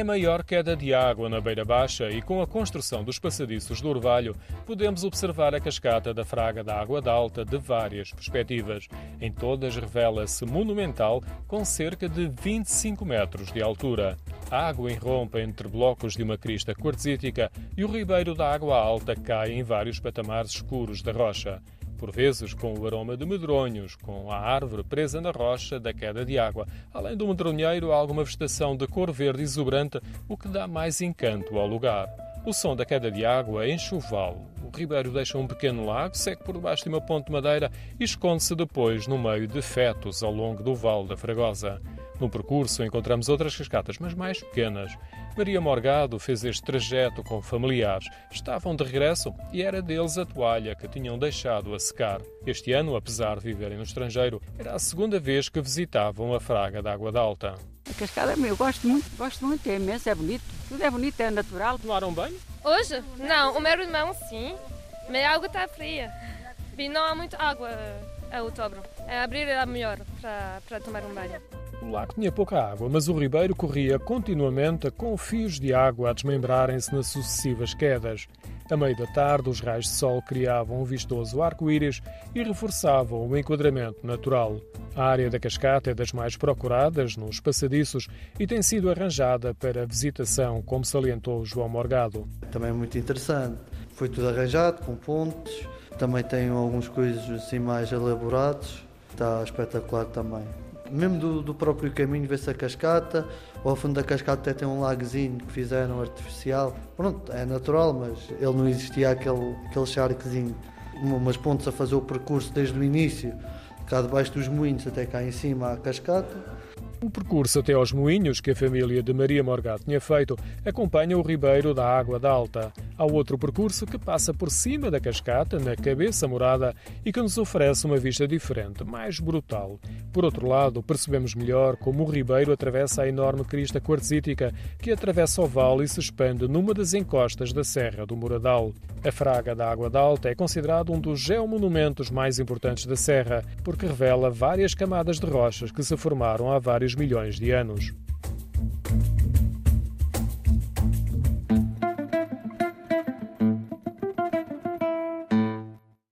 É a maior queda de água na Beira Baixa e com a construção dos passadiços do Orvalho podemos observar a cascata da Fraga da Água Alta de várias perspectivas. Em todas revela-se monumental com cerca de 25 metros de altura. A água irrompe entre blocos de uma crista quartzítica e o ribeiro da Água Alta cai em vários patamares escuros da rocha por vezes com o aroma de medronhos, com a árvore presa na rocha da queda de água. Além do medronheiro, há alguma vegetação de cor verde exuberante, o que dá mais encanto ao lugar. O som da queda de água enche o vale. O ribeiro deixa um pequeno lago, segue por debaixo de uma ponte de madeira e esconde-se depois no meio de fetos ao longo do vale da Fragosa. No percurso encontramos outras cascatas, mas mais pequenas. Maria Morgado fez este trajeto com familiares. Estavam de regresso e era deles a toalha que tinham deixado a secar. Este ano, apesar de viverem no estrangeiro, era a segunda vez que visitavam a Fraga da Água Alta. A cascada, eu gosto muito, gosto muito, é imenso, é bonito. Tudo é bonito, é natural. Tomaram banho? Hoje? Não, o meu irmão sim, mas a água está fria. E não há muita água a outubro. É abrir é melhor para, para tomar um banho. O lago tinha pouca água, mas o ribeiro corria continuamente com fios de água a desmembrarem-se nas sucessivas quedas. A meio da tarde, os raios de sol criavam um vistoso arco-íris e reforçavam o enquadramento natural. A área da cascata é das mais procuradas nos passadiços e tem sido arranjada para visitação, como salientou João Morgado. Também é muito interessante. Foi tudo arranjado com pontes, também tem algumas coisas assim mais elaboradas. Está espetacular também mesmo do, do próprio caminho vê-se a cascata, ao fundo da cascata até tem um lagozinho que fizeram artificial. Pronto, é natural, mas ele não existia aquele, aquele charquezinho. Umas pontes a fazer o percurso desde o início, cá debaixo dos moinhos até cá em cima à cascata o percurso até aos moinhos que a família de Maria Morgado tinha feito acompanha o ribeiro da Água da Alta. Há outro percurso que passa por cima da cascata, na cabeça morada, e que nos oferece uma vista diferente, mais brutal. Por outro lado, percebemos melhor como o ribeiro atravessa a enorme crista quartzítica que atravessa o vale e se expande numa das encostas da Serra do Moradal. A Fraga da Água da Alta é considerado um dos geomonumentos mais importantes da Serra, porque revela várias camadas de rochas que se formaram há vários milhões de anos.